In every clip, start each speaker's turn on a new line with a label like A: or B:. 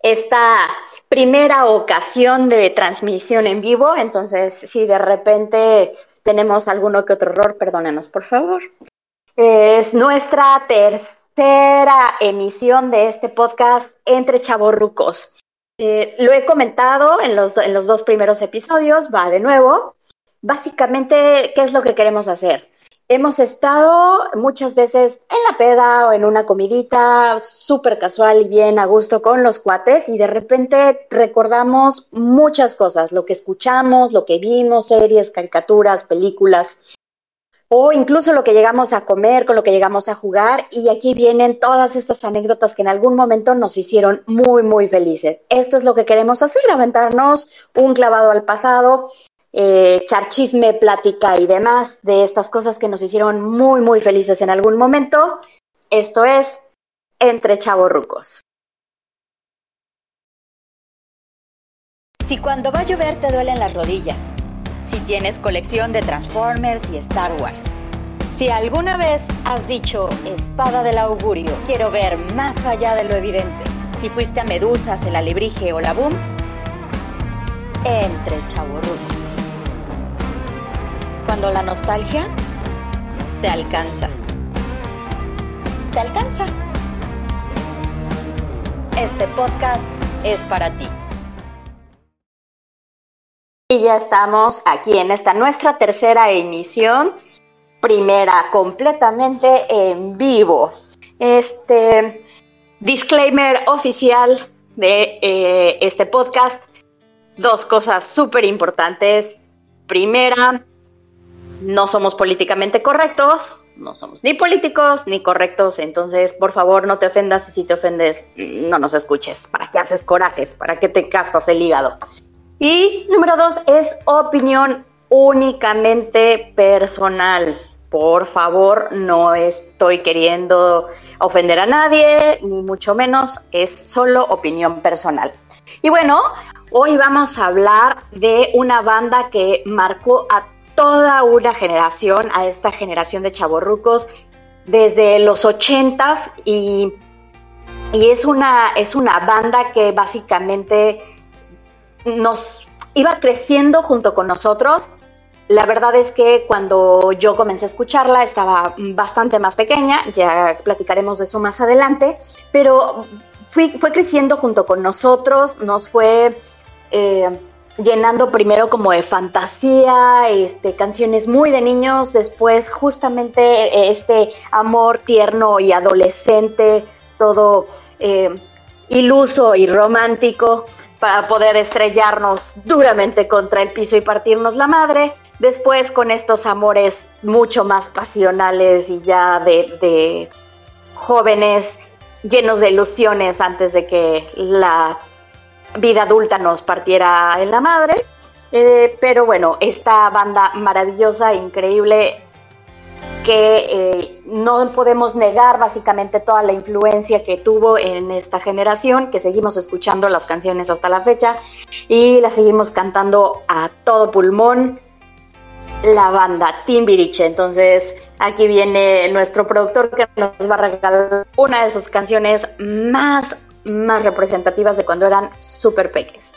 A: esta primera ocasión de transmisión en vivo, entonces si de repente tenemos alguno que otro error, perdónenos por favor. Es nuestra tercera emisión de este podcast entre chavorrucos. Eh, lo he comentado en los, en los dos primeros episodios, va de nuevo. Básicamente, ¿qué es lo que queremos hacer? Hemos estado muchas veces en la peda o en una comidita súper casual y bien a gusto con los cuates y de repente recordamos muchas cosas, lo que escuchamos, lo que vimos, series, caricaturas, películas o incluso lo que llegamos a comer, con lo que llegamos a jugar y aquí vienen todas estas anécdotas que en algún momento nos hicieron muy, muy felices. Esto es lo que queremos hacer, aventarnos un clavado al pasado eh, echar chisme, plática y demás de estas cosas que nos hicieron muy, muy felices en algún momento. Esto es Entre Chavorrucos. Si cuando va a llover te duelen las rodillas, si tienes colección de Transformers y Star Wars, si alguna vez has dicho espada del augurio, quiero ver más allá de lo evidente, si fuiste a Medusas, el alebrije o la boom, entre chavorrucos cuando la nostalgia te alcanza. Te alcanza. Este podcast es para ti. Y ya estamos aquí en esta nuestra tercera emisión, primera completamente en vivo. Este disclaimer oficial de eh, este podcast, dos cosas súper importantes. Primera, no somos políticamente correctos, no somos ni políticos ni correctos, entonces por favor no te ofendas y si te ofendes no nos escuches, para que haces corajes, para que te castas el hígado. Y número dos es opinión únicamente personal. Por favor, no estoy queriendo ofender a nadie, ni mucho menos, es solo opinión personal. Y bueno, hoy vamos a hablar de una banda que marcó a toda una generación, a esta generación de chavorrucos desde los ochentas y, y es, una, es una banda que básicamente nos iba creciendo junto con nosotros. La verdad es que cuando yo comencé a escucharla estaba bastante más pequeña, ya platicaremos de eso más adelante, pero fue creciendo junto con nosotros, nos fue... Eh, llenando primero como de fantasía, este, canciones muy de niños, después justamente eh, este amor tierno y adolescente, todo eh, iluso y romántico para poder estrellarnos duramente contra el piso y partirnos la madre. Después con estos amores mucho más pasionales y ya de, de jóvenes llenos de ilusiones antes de que la vida adulta nos partiera en la madre. Eh, pero bueno, esta banda maravillosa, increíble, que eh, no podemos negar básicamente toda la influencia que tuvo en esta generación, que seguimos escuchando las canciones hasta la fecha y las seguimos cantando a todo pulmón. La banda Timbiriche. Entonces, aquí viene nuestro productor que nos va a regalar una de sus canciones más más representativas de cuando eran súper peques.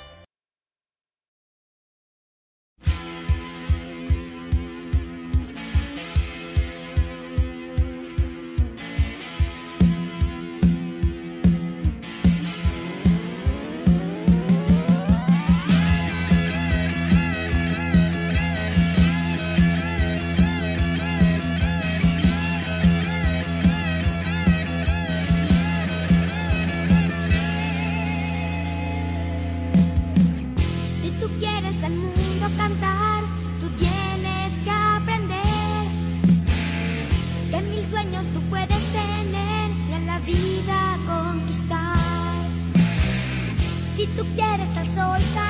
A: quieres al sol.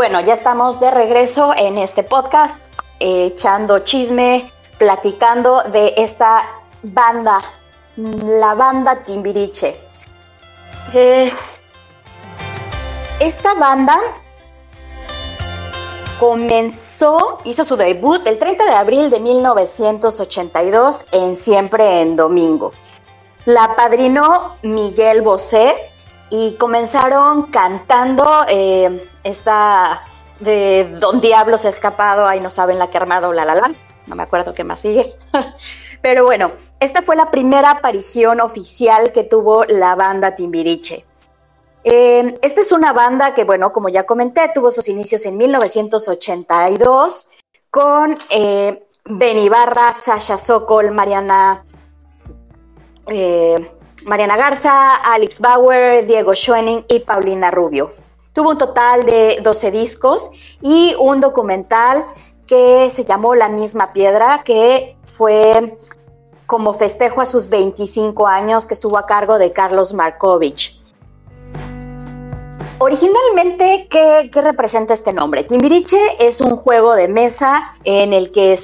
A: Bueno, ya estamos de regreso en este podcast, echando chisme, platicando de esta banda, la banda Timbiriche. Eh, esta banda comenzó, hizo su debut el 30 de abril de 1982 en Siempre en Domingo. La padrinó Miguel Bosé y comenzaron cantando eh, esta de Don Diablo se ha escapado, ahí no saben la que ha armado, la la la, no me acuerdo qué más sigue. Pero bueno, esta fue la primera aparición oficial que tuvo la banda Timbiriche. Eh, esta es una banda que, bueno, como ya comenté, tuvo sus inicios en 1982 con eh, Ben Ibarra, Sasha Sokol, Mariana, eh, Mariana Garza, Alex Bauer, Diego Schoening y Paulina Rubio. Tuvo un total de 12 discos y un documental que se llamó La misma piedra, que fue como festejo a sus 25 años, que estuvo a cargo de Carlos Markovich. Originalmente, ¿qué, representa este nombre? Timbiriche es un juego de mesa en el que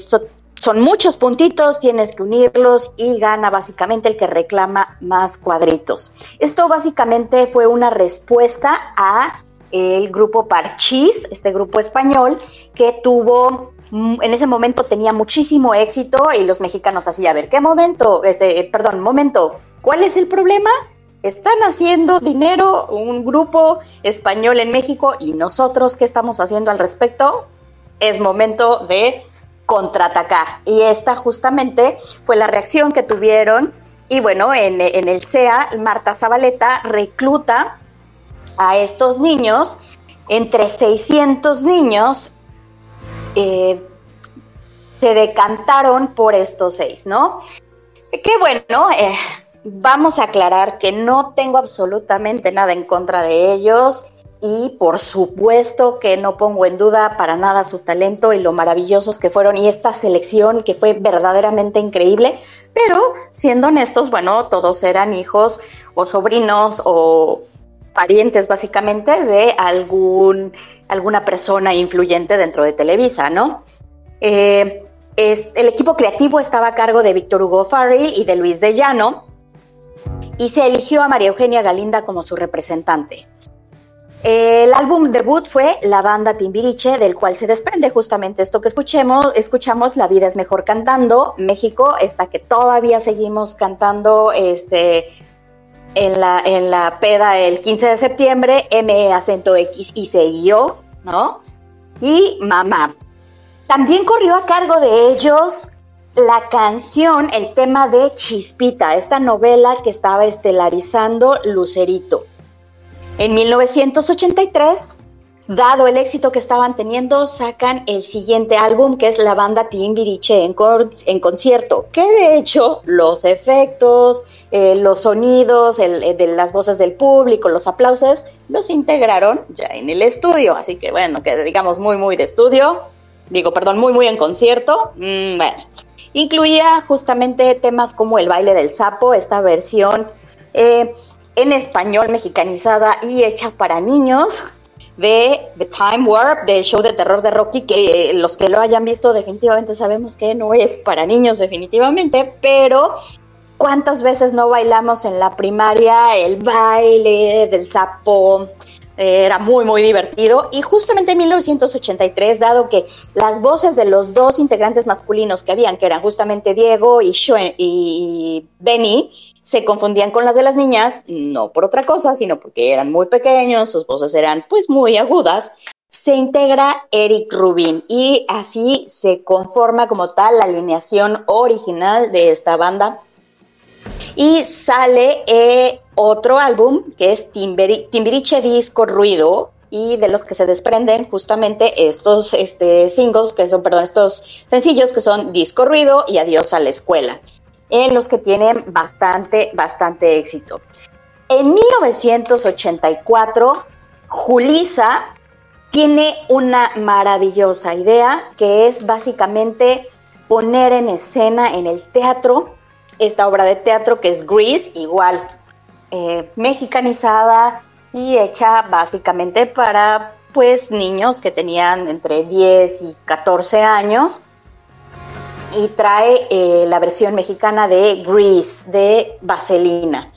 A: son muchos puntitos, tienes que unirlos y gana básicamente el que reclama más cuadritos. Esto básicamente fue una respuesta a el grupo Parchís, este grupo español, que tuvo, mm, en ese momento tenía muchísimo éxito y los mexicanos así, a ver, ¿qué momento? Ese, perdón, momento, ¿cuál es el problema? están haciendo dinero un grupo español en México y nosotros qué estamos haciendo al respecto, es momento de contraatacar. Y esta justamente fue la reacción que tuvieron. Y bueno, en, el CEA, Marta Zabaleta recluta a estos niños, entre 600 niños, eh, se decantaron por estos seis, ¿no? Qué bueno, eh, vamos a aclarar que no tengo absolutamente nada en contra de ellos y por supuesto que no pongo en duda para nada su talento y lo maravillosos que fueron y esta selección que fue verdaderamente increíble, pero siendo honestos, bueno, todos eran hijos o sobrinos o parientes básicamente de algún, alguna persona influyente dentro de Televisa, ¿no? Eh, el equipo creativo estaba a cargo de Víctor Hugo Farrell y de Luis de Llano, y se eligió a María Eugenia Galinda como su representante. El álbum debut fue La Banda Timbiriche, del cual se desprende justamente esto que escuchemos, escuchamos La Vida es Mejor Cantando, México, esta que todavía seguimos cantando este, en, la, en la peda el 15 de septiembre, M acento X y seguió, ¿no? Y Mamá. También corrió a cargo de ellos la canción, el tema de Chispita, esta novela que estaba estelarizando Lucerito. En 1983, dado el éxito que estaban teniendo, sacan el siguiente álbum que es la banda Timbiriche en, en concierto, que de hecho los efectos, eh, los sonidos, eh, de las voces del público, los aplausos, los integraron ya en el estudio. Así que bueno, que digamos muy, muy de estudio. Digo, perdón, muy, muy en concierto. Mm, bueno, Incluía justamente temas como el baile del sapo, esta versión eh, en español mexicanizada y hecha para niños de The Time Warp, del show de terror de Rocky, que los que lo hayan visto definitivamente sabemos que no es para niños definitivamente, pero ¿cuántas veces no bailamos en la primaria el baile del sapo? Era muy, muy divertido. Y justamente en 1983, dado que las voces de los dos integrantes masculinos que habían, que eran justamente Diego y, y Benny, se confundían con las de las niñas, no por otra cosa, sino porque eran muy pequeños, sus voces eran pues muy agudas, se integra Eric Rubin y así se conforma como tal la alineación original de esta banda. Y sale eh, otro álbum que es Timbiriche Disco Ruido y de los que se desprenden justamente estos este, singles, que son, perdón, estos sencillos que son Disco Ruido y Adiós a la Escuela, en los que tienen bastante, bastante éxito. En 1984, Julisa tiene una maravillosa idea que es básicamente poner en escena en el teatro esta obra de teatro que es Grease, igual eh, mexicanizada y hecha básicamente para pues niños que tenían entre 10 y 14 años y trae eh, la versión mexicana de Grease, de Vaselina.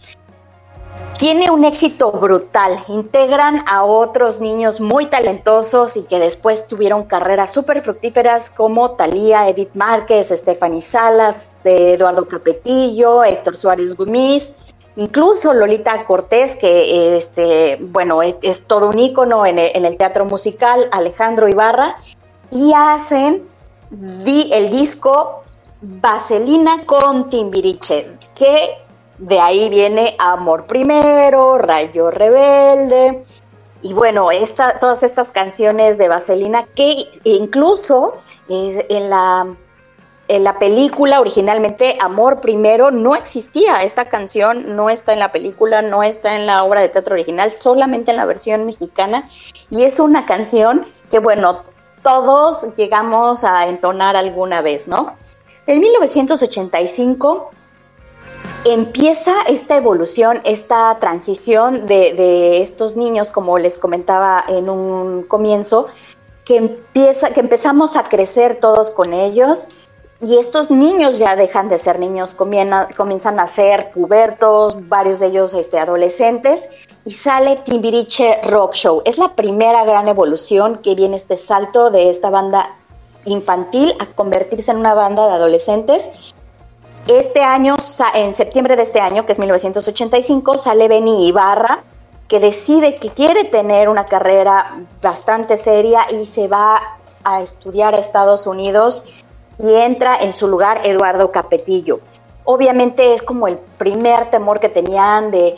A: Tiene un éxito brutal, integran a otros niños muy talentosos y que después tuvieron carreras súper fructíferas como Talía, Edith Márquez, Stephanie Salas, de Eduardo Capetillo, Héctor Suárez Gumis, incluso Lolita Cortés, que este, bueno, es, todo un ícono en el, teatro musical, Alejandro Ibarra, y hacen el disco Vaselina con Timbiriche, que de ahí viene Amor Primero, Rayo Rebelde, y bueno, todas estas canciones de Vaselina que incluso en la, la película originalmente Amor Primero no existía, esta canción no está en la película, no está en la obra de teatro original, solamente en la versión mexicana, y es una canción que bueno, todos llegamos a entonar alguna vez, ¿no? En 1985 empieza esta evolución, esta transición de, estos niños, como les comentaba en un comienzo, que, empieza, que empezamos a crecer todos con ellos y estos niños ya dejan de ser niños, comienzan a ser pubertos, varios de ellos este, adolescentes, y sale Timbiriche Rock Show. Es la primera gran evolución que viene este salto de esta banda infantil a convertirse en una banda de adolescentes. Este año, en septiembre de este año, que es 1985, sale Benny Ibarra, que decide que quiere tener una carrera bastante seria y se va a estudiar a Estados Unidos y entra en su lugar Eduardo Capetillo. Obviamente es como el primer temor que tenían de,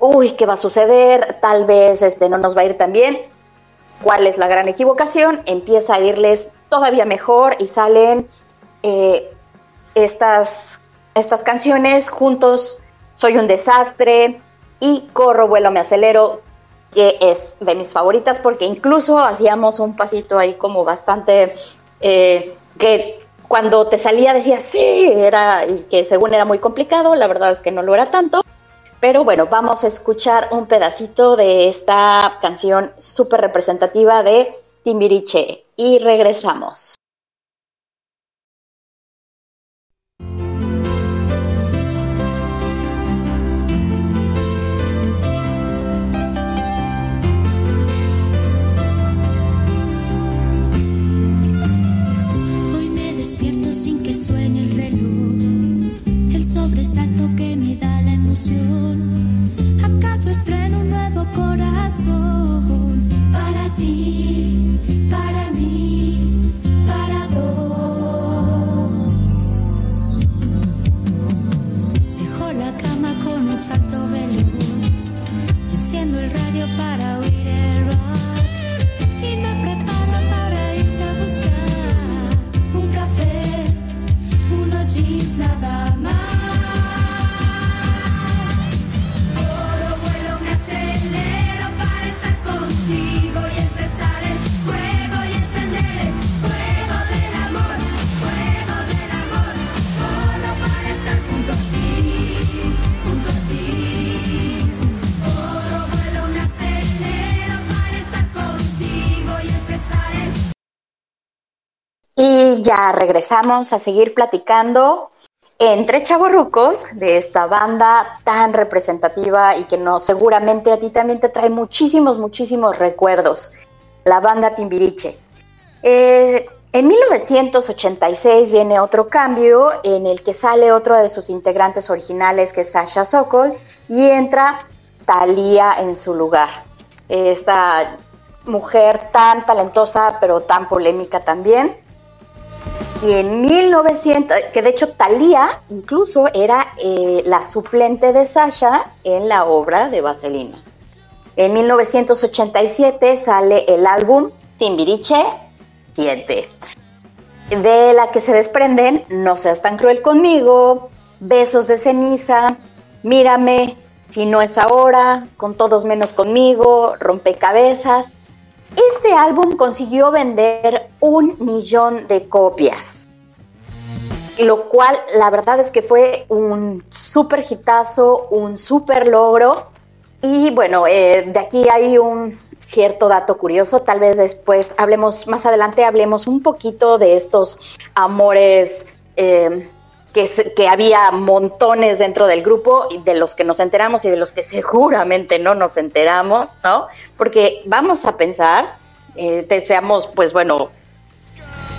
A: uy, ¿qué va a suceder? Tal vez este, no nos va a ir tan bien. ¿Cuál es la gran equivocación? Empieza a irles todavía mejor y salen eh, estas, estas canciones juntos, Soy un desastre y Corro, vuelo, me acelero, que es de mis favoritas porque incluso hacíamos un pasito ahí como bastante eh, que cuando te salía decías sí, era que según era muy complicado, la verdad es que no lo era tanto. Pero bueno, vamos a escuchar un pedacito de esta canción súper representativa de Timbiriche y regresamos. Ya regresamos a seguir platicando entre chavorrucos de esta banda tan representativa y que no seguramente a ti también te trae muchísimos, muchísimos recuerdos. La banda Timbiriche. Eh, en 1986 viene otro cambio en el que sale otro de sus integrantes originales, que es Sasha Sokol, y entra Thalía en su lugar. Esta mujer tan talentosa, pero tan polémica también. Y en 1900, que de hecho Thalía incluso era eh, la suplente de Sasha en la obra de Vaselina. En 1987 sale el álbum Timbiriche 7, de la que se desprenden No seas tan cruel conmigo, Besos de ceniza, Mírame, si no es ahora, Con todos menos conmigo, Rompecabezas, este álbum consiguió vender un millón de copias, lo cual la verdad es que fue un súper hitazo, un súper logro. Y bueno, eh, de aquí hay un, cierto dato curioso, tal vez después hablemos, más adelante hablemos un poquito de estos amores eh, que, había montones dentro del grupo, de los que nos enteramos y de los que seguramente no nos enteramos, ¿no? Porque vamos a pensar, eh, seamos, pues bueno,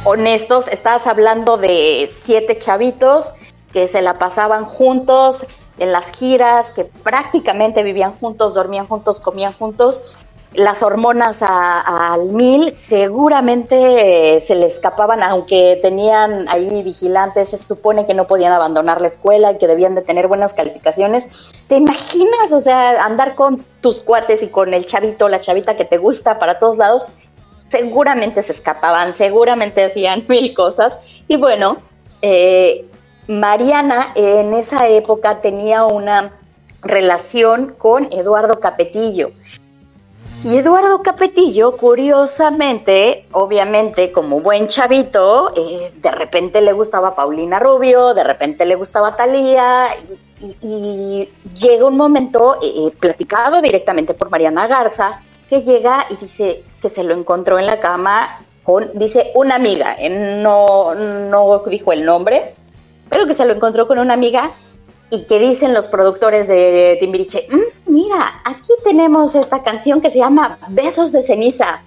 A: honestos, estás hablando de siete chavitos que se la pasaban juntos en las giras, que prácticamente vivían juntos, dormían juntos, comían juntos, las hormonas al mil, seguramente eh, se le escapaban, aunque tenían ahí vigilantes, se supone que no podían abandonar la escuela y que debían de tener buenas calificaciones. ¿Te imaginas, o sea, andar con tus cuates y con el chavito, la chavita que te gusta para todos lados? Seguramente se escapaban, seguramente hacían mil cosas. Y bueno, eh, Mariana en esa época tenía una relación con Eduardo Capetillo. Y Eduardo Capetillo, curiosamente, obviamente como buen chavito, eh, de repente le gustaba Paulina Rubio, de repente le gustaba Talía, y, llega un momento, eh, eh, platicado directamente por Mariana Garza, que llega y dice que se lo encontró en la cama con, dice, una amiga, no, no dijo el nombre, pero que se lo encontró con una amiga y que dicen los productores de Timbiriche, mm, mira, aquí tenemos esta canción que se llama Besos de ceniza,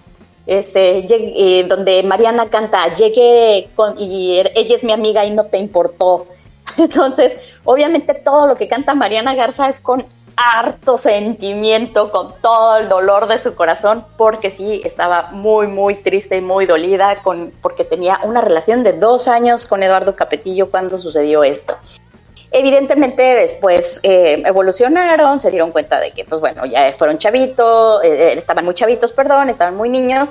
A: este, eh, donde Mariana canta, llegué con, y er, ella es mi amiga y no te importó. Entonces, obviamente todo lo que canta Mariana Garza es con harto sentimiento, con todo el dolor de su corazón, porque sí, estaba muy, muy triste y muy dolida, con, porque tenía una relación de dos años con Eduardo Capetillo cuando sucedió esto. Evidentemente después eh, evolucionaron, se dieron cuenta de que, pues bueno, ya fueron chavitos, eh, eh, estaban muy chavitos, perdón, estaban muy niños,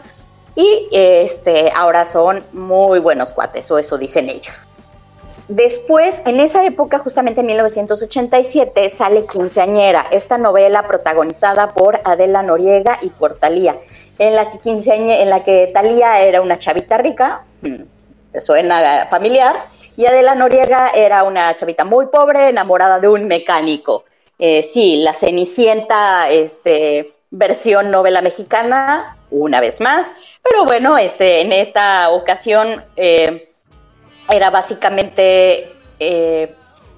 A: y este, ahora son muy buenos cuates, o eso dicen ellos. Después, en esa época, justamente en 1987, sale Quinceañera, esta novela protagonizada por Adela Noriega y por Talía, en la que, en la que Talía era una chavita rica, mm, suena familiar, y Adela Noriega era una chavita muy pobre, enamorada de un mecánico. Eh, sí, la Cenicienta, este, versión novela mexicana, una vez más, pero bueno, este, en esta ocasión... Eh, era básicamente eh,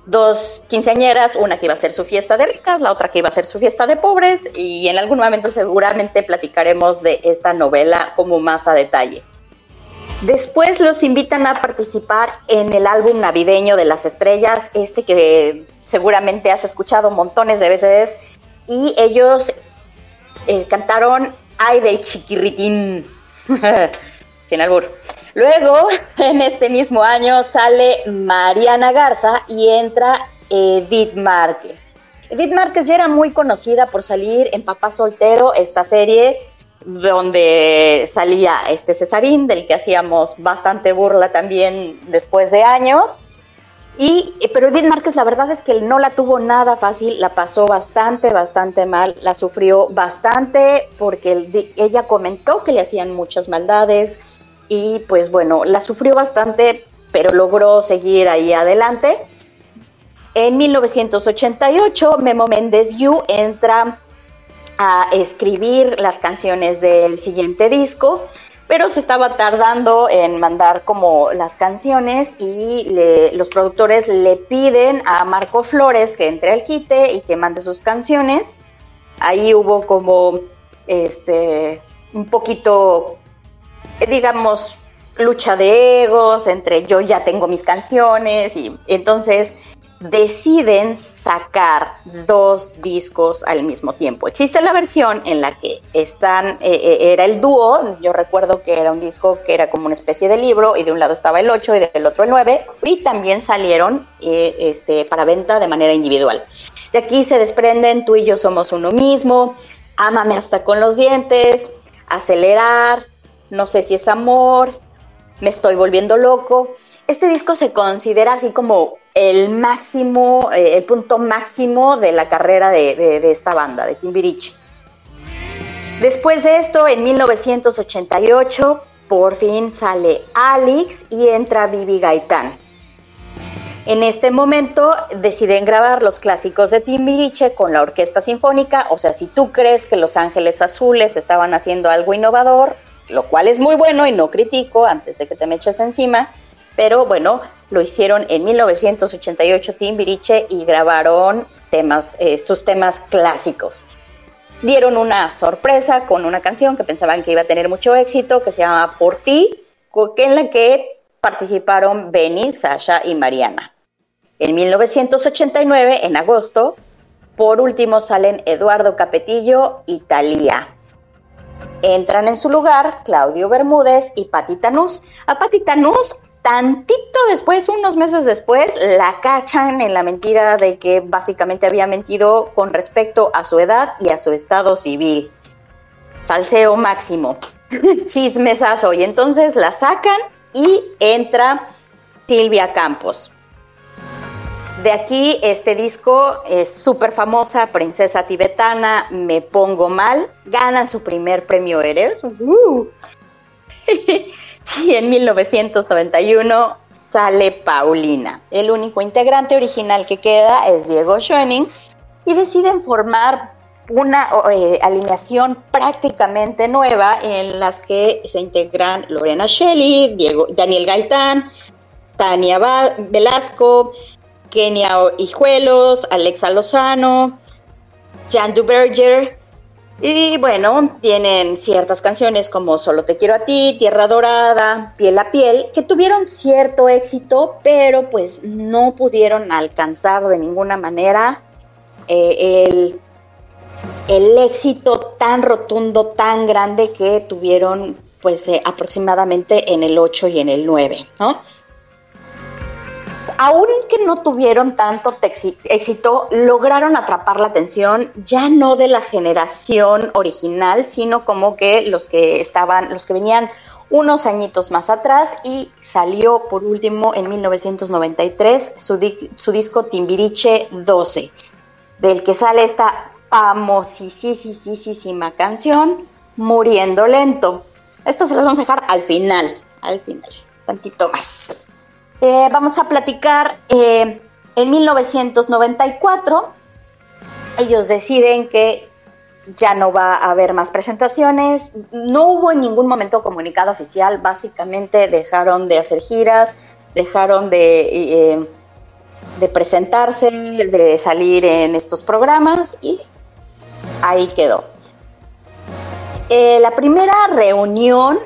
A: dos quinceañeras, una que iba a ser su fiesta de ricas, la otra que iba a ser su fiesta de pobres, y en algún momento seguramente platicaremos de esta novela como más a detalle. Después los invitan a participar en el álbum navideño de las estrellas, este que seguramente has escuchado montones de veces, y ellos eh, cantaron Ay del chiquirritín, sin albur. Luego, en este mismo año, sale Mariana Garza y entra Edith Márquez. Edith Márquez ya era muy conocida por salir en Papá Soltero, esta serie donde salía este Cesarín, del que hacíamos bastante burla también después de años. Y, pero Edith Márquez la verdad es que no la tuvo nada fácil, la pasó bastante, bastante mal, la sufrió bastante porque ella comentó que le hacían muchas maldades, y pues bueno, la sufrió bastante, pero logró seguir ahí adelante. En 1988, Memo Méndez Yu entra a escribir las canciones del siguiente disco, pero se estaba tardando en mandar como las canciones y los productores le piden a Marco Flores que entre al quite y que mande sus canciones. Ahí hubo como este un poquito digamos, lucha de egos entre yo ya tengo mis canciones y entonces deciden sacar dos discos al mismo tiempo. Existe la versión en la que están, eh, eh, era el dúo, yo recuerdo que era un disco que era como una especie de libro y de un lado estaba el 8 y del otro el 9 y también salieron eh, este, para venta de manera individual. De aquí se desprenden Tú y yo somos uno mismo, Ámame hasta con los dientes, Acelerar, no sé si es amor, me estoy volviendo loco. Este disco se considera así como el máximo, eh, el punto máximo de la carrera de, esta banda, de Timbiriche. Después de esto, en 1988, por fin sale Alex y entra Vivi Gaitán. En este momento deciden grabar los clásicos de Timbiriche con la Orquesta Sinfónica, o sea, si tú crees que Los Ángeles Azules estaban haciendo algo innovador, lo cual es muy bueno y no critico antes de que te me eches encima, pero bueno, lo hicieron en 1988 Timbiriche y grabaron temas, eh, sus temas clásicos. Dieron una sorpresa con una canción que pensaban que iba a tener mucho éxito, que se llama Por ti, en la que participaron Benny, Sasha y Mariana. En 1989, en agosto, por último salen Eduardo Capetillo y Talía. Entran en su lugar Claudio Bermúdez y Pati Tanús. A Pati Tanús, tantito después, unos meses después, la cachan en la mentira de que básicamente había mentido con respecto a su edad y a su estado civil. Salseo máximo. Chismesazo. Y entonces la sacan y entra Silvia Campos. De aquí este disco es súper famosa, Princesa Tibetana, Me Pongo Mal, gana su primer premio Eres. Uh. y en 1991 sale Paulina. El único integrante original que queda es Diego Schoening y deciden formar una eh, alineación prácticamente nueva en las que se integran Lorena Shelley, Diego, Daniel Gaitán, Tania Velasco, Kenia Hijuelos, Alexa Lozano, Jan Duberger. Y bueno, tienen ciertas canciones como Solo te quiero a ti, Tierra Dorada, Piel a Piel, que tuvieron cierto éxito, pero pues no pudieron alcanzar de ninguna manera eh, el el éxito tan rotundo, tan grande que tuvieron pues eh, aproximadamente en el 8 y en el 9, ¿no? Aunque no tuvieron tanto éxito, lograron atrapar la atención ya no de la generación original, sino como que los que estaban, los que venían unos añitos más atrás y salió por último en 1993 su, su disco Timbiriche 12, del que sale esta famosísima canción, Muriendo Lento. Esto se las vamos a dejar al final, al final, tantito más. Eh, vamos a platicar eh, en 1994. Ellos deciden que ya no va a haber más presentaciones. No hubo en ningún momento comunicado oficial. Básicamente dejaron de hacer giras, dejaron de, eh, presentarse, de salir en estos programas y ahí quedó. La primera reunión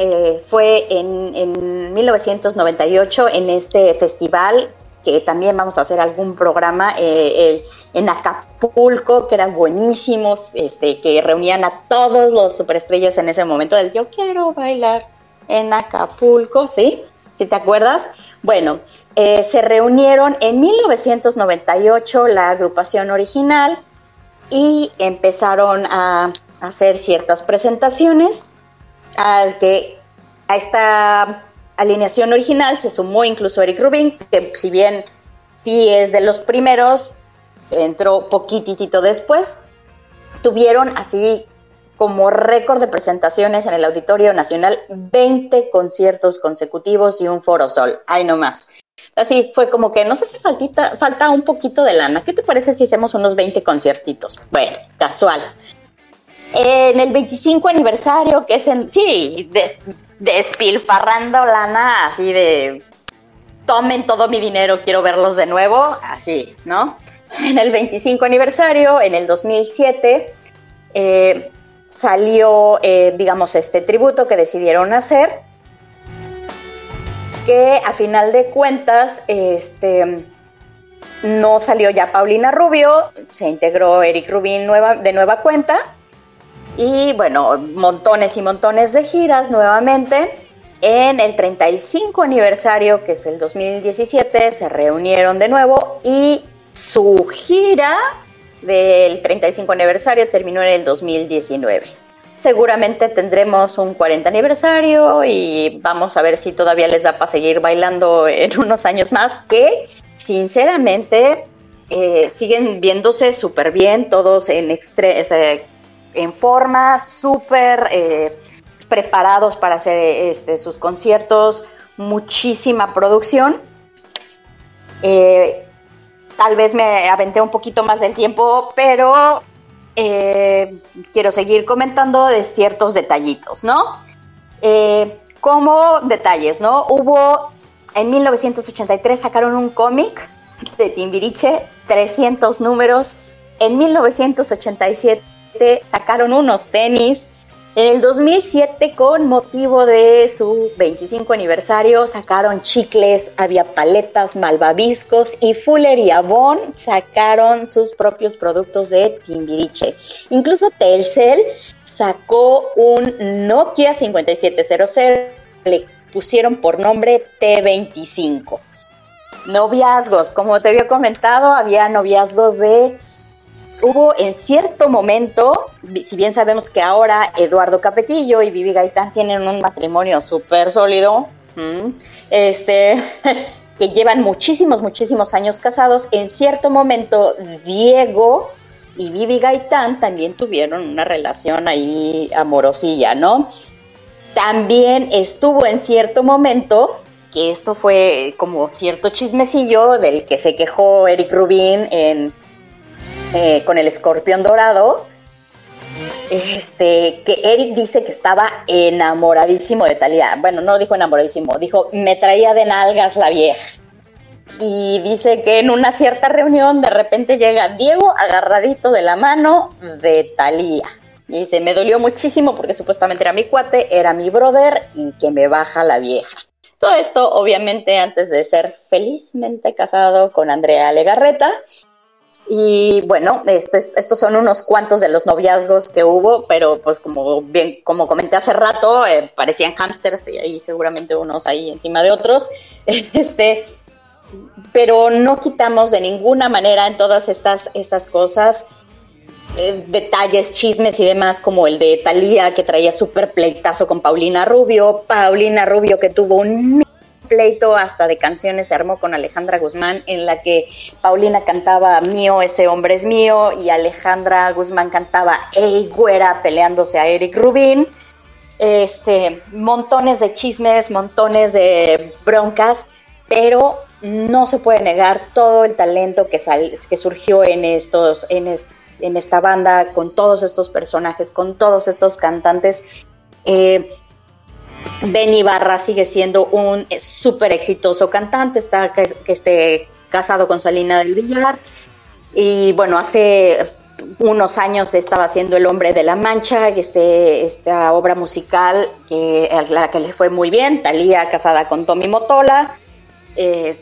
A: eh, fue en, 1998 en este festival, que también vamos a hacer algún programa eh, en Acapulco, que eran buenísimos, este, que reunían a todos los superestrellas en ese momento yo quiero bailar en Acapulco, ¿sí? ¿Sí te acuerdas? Bueno, se reunieron en 1998 la agrupación original, y empezaron a hacer ciertas presentaciones al que a esta alineación original se sumó incluso Eric Rubin, que si bien sí es de los primeros, entró poquitito después, tuvieron así como récord de presentaciones en el Auditorio Nacional 20 conciertos consecutivos y un foro sol, ahí nomás. Así fue como que nos hace faltita, falta un poquito de lana. ¿Qué te parece si hacemos unos 20 conciertitos? Bueno, casual. En el 25 aniversario, que es en. Sí, despilfarrando lana, así de. Tomen todo mi dinero, quiero verlos de nuevo, así, ¿no? En el 25 aniversario, en el 2007, eh, salió, eh, digamos, este tributo que decidieron hacer que a final de cuentas, este, no salió ya Paulina Rubio, se integró Eric Rubin nueva, de nueva cuenta y bueno, montones y montones de giras nuevamente. En el 35 aniversario, que es el 2017, se reunieron de nuevo y su gira del 35 aniversario terminó en el 2019. Seguramente tendremos un 40 aniversario y vamos a ver si todavía les da para seguir bailando en unos años más, que sinceramente eh, siguen viéndose súper bien, todos en, en forma, súper eh, preparados para hacer este, sus conciertos, muchísima producción. Eh, tal vez me aventé un poquito más del tiempo, pero eh, quiero seguir comentando de ciertos detallitos, ¿no? Como detalles, ¿no? Hubo en 1983 sacaron un cómic de Timbiriche, 300 números. En 1987 sacaron unos tenis en el 2007, con motivo de su 25 aniversario, sacaron chicles, había paletas, malvaviscos y Fuller y Avon sacaron sus propios productos de Timbiriche. Incluso Telcel sacó un Nokia 5700, le pusieron por nombre T25. Noviazgos, como te había comentado, había noviazgos de hubo en cierto momento, si bien sabemos que ahora Eduardo Capetillo y Vivi Gaitán tienen un matrimonio súper sólido, este, que llevan muchísimos, muchísimos años casados, en cierto momento Diego y Vivi Gaitán también tuvieron una relación ahí amorosilla, ¿no? También estuvo en cierto momento, que esto fue como cierto chismecillo del que se quejó Eric Rubin en eh, con el escorpión dorado, este, que Eric dice que estaba enamoradísimo de Talía. Bueno, no dijo enamoradísimo, dijo me traía de nalgas la vieja. Y dice que en una cierta reunión de repente llega Diego agarradito de la mano de Talía. Y dice, me dolió muchísimo porque supuestamente era mi cuate, era mi brother y que me baja la vieja. Todo esto, obviamente, antes de ser felizmente casado con Andrea Legarreta, y bueno, este estos son unos cuantos de los noviazgos que hubo, pero pues como bien, como comenté hace rato, eh, parecían hámsters y ahí seguramente unos ahí encima de otros. Este, pero no quitamos de ninguna manera en todas estas, estas cosas eh, detalles, chismes y demás, como el de Talía que traía súper pleitazo con Paulina Rubio, Paulina Rubio que tuvo un pleito hasta de canciones se armó con Alejandra Guzmán, en la que Paulina cantaba Mío, ese hombre es mío, y Alejandra Guzmán cantaba Ey, güera, peleándose a Eric Rubin. Este, montones de chismes, montones de broncas, pero no se puede negar todo el talento que, que surgió en, estos, en, en esta banda, con todos estos personajes, con todos estos cantantes. Eh, Ben Ibarra sigue siendo un súper exitoso cantante, está que, esté casado con Salina del Villar. Y bueno, hace unos años estaba haciendo El Hombre de la Mancha, este, esta obra musical que, la que le fue muy bien, Talía casada con Tommy Motola, eh,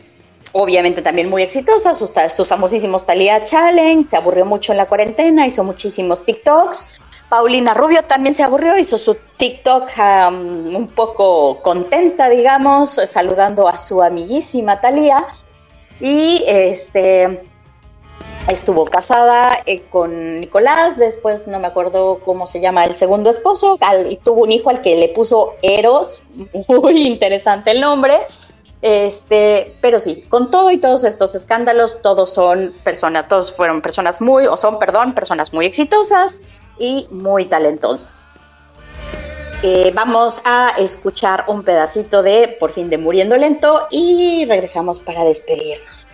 A: obviamente también muy exitosa, sus, sus famosísimos Talía Challenge, se aburrió mucho en la cuarentena, hizo muchísimos TikToks, Paulina Rubio también se aburrió, hizo su TikTok un poco contenta, digamos, saludando a su amiguísima Talía. Y este estuvo casada eh, con Nicolás, después no me acuerdo cómo se llama el segundo esposo, y tuvo un hijo al que le puso Eros, muy interesante el nombre. Este, pero sí, con todo y todos estos escándalos, todos son personas, todos fueron personas muy, o son, perdón, personas muy exitosas, y muy talentosas. Eh, vamos a escuchar un pedacito de Por fin de Muriendo Lento y regresamos para despedirnos.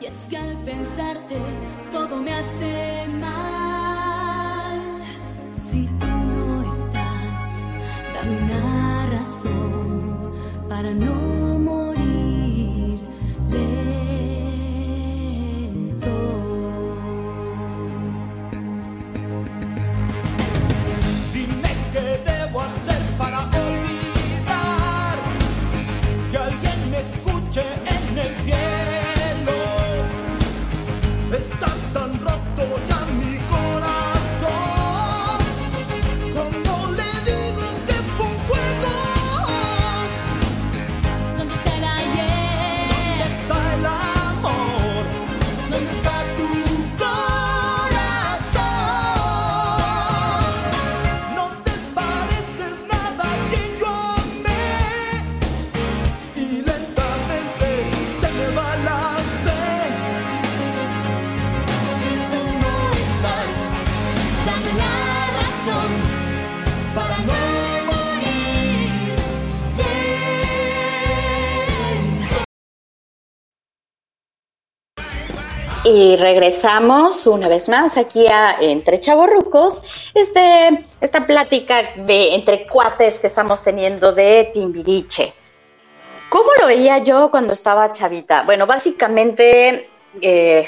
A: Y es que al pensarte todo me hace mal. Y regresamos una vez más aquí a Entre Chavorrucos, este, esta plática de entre cuates que estamos teniendo de Timbiriche. ¿Cómo lo veía yo cuando estaba chavita? Bueno, básicamente, eh,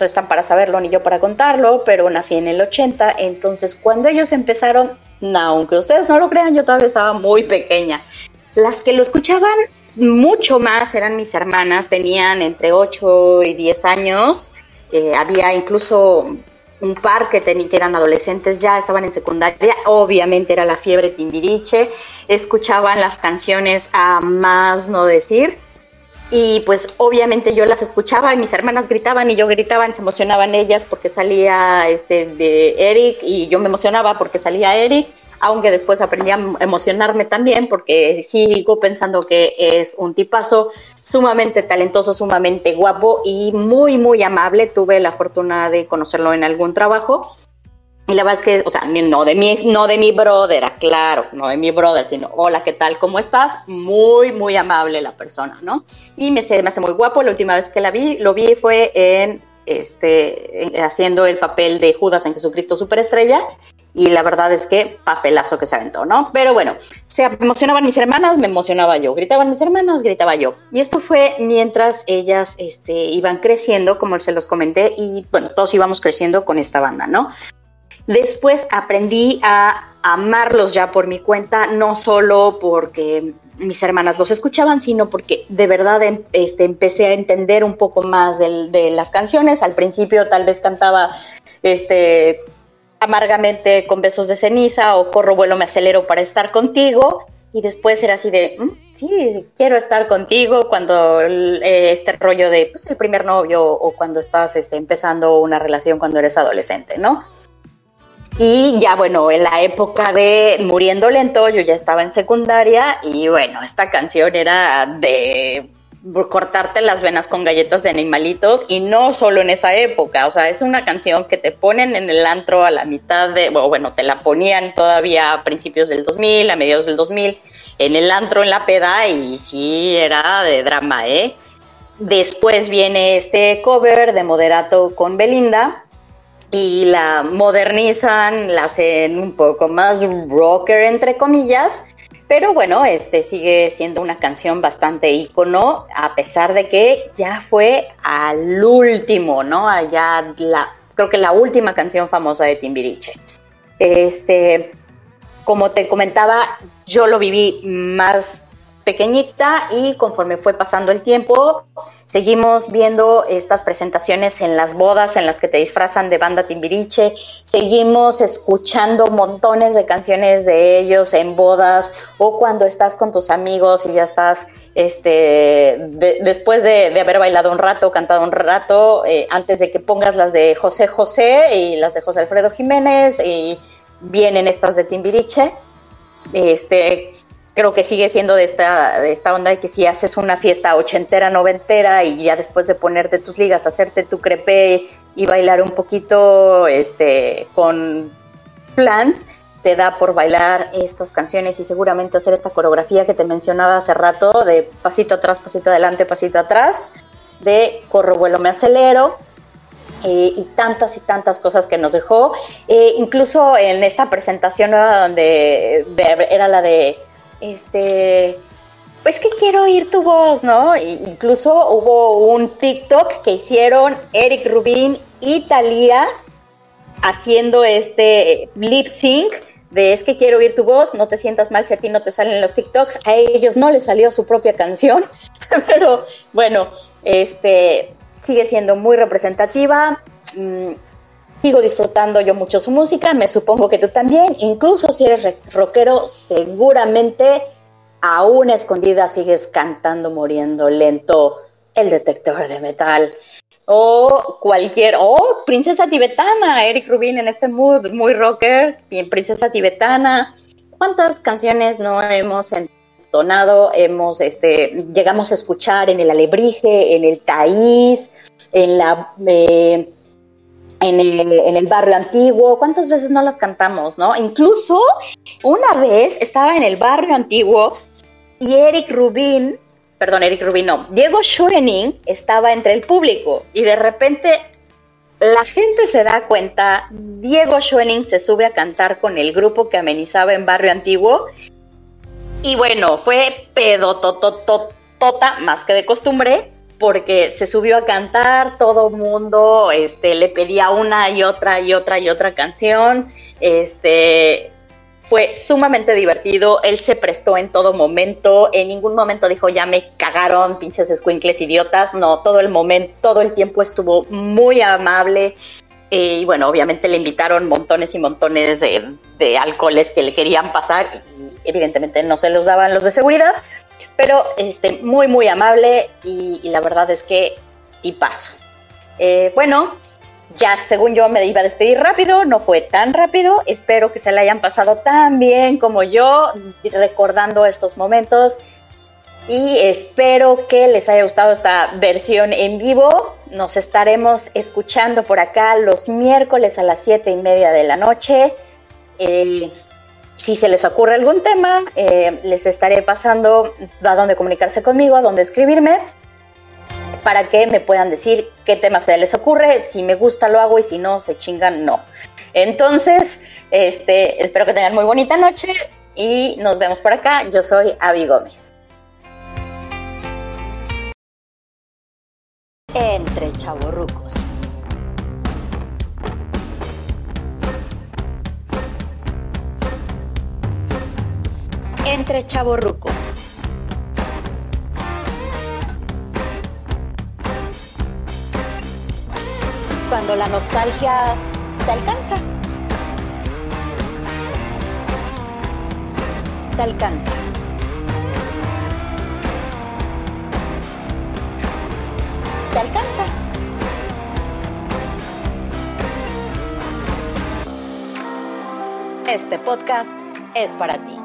A: no están para saberlo ni yo para contarlo, pero nací en el 80, entonces cuando ellos empezaron, no, aunque ustedes no lo crean, yo todavía estaba muy pequeña. Las que lo escuchaban mucho más eran mis hermanas, tenían entre 8 y 10 años, eh, había incluso un par que, que eran adolescentes ya, estaban en secundaria, obviamente era la fiebre timbiriche, escuchaban las canciones a más no decir, y pues obviamente yo las escuchaba y mis hermanas gritaban y yo gritaban, se emocionaban ellas porque salía este de Eric y yo me emocionaba porque salía Eric aunque después aprendí a emocionarme también porque sigo pensando que es un tipazo sumamente talentoso, sumamente guapo y muy, muy amable. Tuve la fortuna de conocerlo en algún trabajo. Y la verdad es que, o sea, no de mi, no de mi brother, claro, no de mi brother, sino, hola, ¿qué tal? ¿Cómo estás? Muy, muy amable la persona, ¿no? Y me, me hace muy guapo. La última vez que la vi, lo vi fue en, este, haciendo el papel de Judas en Jesucristo Superestrella y la verdad es que papelazo que se aventó, ¿no? Pero bueno, se emocionaban mis hermanas, me emocionaba yo, gritaban mis hermanas, gritaba yo. Y esto fue mientras ellas este, iban creciendo, como se los comenté, y bueno, todos íbamos creciendo con esta banda, ¿no? Después aprendí a amarlos ya por mi cuenta, no solo porque mis hermanas los escuchaban, sino porque de verdad em, este, empecé a entender un poco más de, de las canciones. Al principio tal vez cantaba este amargamente con besos de ceniza o corro, vuelo, me acelero para estar contigo. Y después era así de, mm, sí, quiero estar contigo cuando eh, este rollo de, pues, el primer novio o cuando estás este, empezando una relación cuando eres adolescente, ¿no? Y ya, bueno, en la época de Muriendo Lento, yo ya estaba en secundaria y bueno, esta canción era de cortarte las venas con galletas de animalitos y no solo en esa época, o sea, es una canción que te ponen en el antro a la mitad de, bueno, te la ponían todavía a principios del 2000, a mediados del 2000, en el antro, en la peda y sí, era de drama, ¿eh? Después viene este cover de Moderato con Belinda y la modernizan, la hacen un poco más rocker, entre comillas, pero bueno, este sigue siendo una canción bastante ícono, a pesar de que ya fue al último, ¿no? Allá la, creo que la última canción famosa de Timbiriche. Este, como te comentaba, yo lo viví más pequeñita y conforme fue pasando el tiempo, seguimos viendo estas presentaciones en las bodas en las que te disfrazan de banda timbiriche, seguimos escuchando montones de canciones de ellos en bodas o cuando estás con tus amigos y ya estás, este, después de, haber bailado un rato, cantado un rato, eh, antes de que pongas las de José José y las de José Alfredo Jiménez y vienen estas de timbiriche. Este, creo que sigue siendo de esta, de esta onda de que si haces una fiesta ochentera, noventera y ya después de ponerte tus ligas, hacerte tu crepe y bailar un poquito este, con plans, te da por bailar estas canciones y seguramente hacer esta coreografía que te mencionaba hace rato de pasito atrás, pasito adelante, pasito atrás, de corro, vuelo, me acelero. Eh, y tantas y tantas cosas que nos dejó. Eh, incluso en esta presentación nueva donde era la de este, pues que quiero oír tu voz, ¿no? incluso hubo un TikTok que hicieron Eric Rubin y Talía haciendo este lip sync de es que quiero oír tu voz, no te sientas mal si a ti no te salen los TikToks, a ellos no les salió su propia canción, pero bueno, este sigue siendo muy representativa. Sigo disfrutando yo mucho su música, me supongo que tú también, incluso si eres rockero, seguramente aún escondida sigues cantando muriendo lento el detector de metal o cualquier, o princesa tibetana, Eric Rubin en este mood muy rocker, bien princesa tibetana, ¿cuántas canciones no hemos entonado, hemos, este, llegamos a escuchar en el alebrije, en el taíz, en la... Eh, en el, barrio antiguo, ¿cuántas veces no las cantamos, no? Incluso una vez estaba en el barrio antiguo y Eric Rubin perdón, Eric Rubin, no, Diego Schoening estaba entre el público y de repente la gente se da cuenta, Diego Schoening se sube a cantar con el grupo que amenizaba en Barrio Antiguo. Y bueno, fue pedotototota más que de costumbre porque se subió a cantar, todo mundo este, le pedía una y otra y otra y otra canción, este, fue sumamente divertido, él se prestó en todo momento, en ningún momento dijo ya me cagaron pinches squinkles idiotas, no, todo el momento, todo el tiempo estuvo muy amable eh, y bueno, obviamente le invitaron montones y montones de, alcoholes que le querían pasar y evidentemente no se los daban los de seguridad, pero este, muy muy amable y, la verdad es que y paso. Eh, bueno, ya, según yo, me iba a despedir rápido, no fue tan rápido. Espero que se le hayan pasado tan bien como yo, recordando estos momentos. Y espero que les haya gustado esta versión en vivo. Nos estaremos escuchando por acá los miércoles a las siete y media de la noche. Eh, si se les ocurre algún tema, eh, les estaré pasando a dónde comunicarse conmigo, a dónde escribirme para que me puedan decir qué tema se les ocurre, si me gusta lo hago y si no, se chingan, no. Entonces, este, espero que tengan muy bonita noche y nos vemos por acá. Yo soy Avi Gómez. Entre chavorrucos. Entre chavorrucos. cuando la nostalgia te alcanza. Te alcanza. Te alcanza. Este podcast es para ti.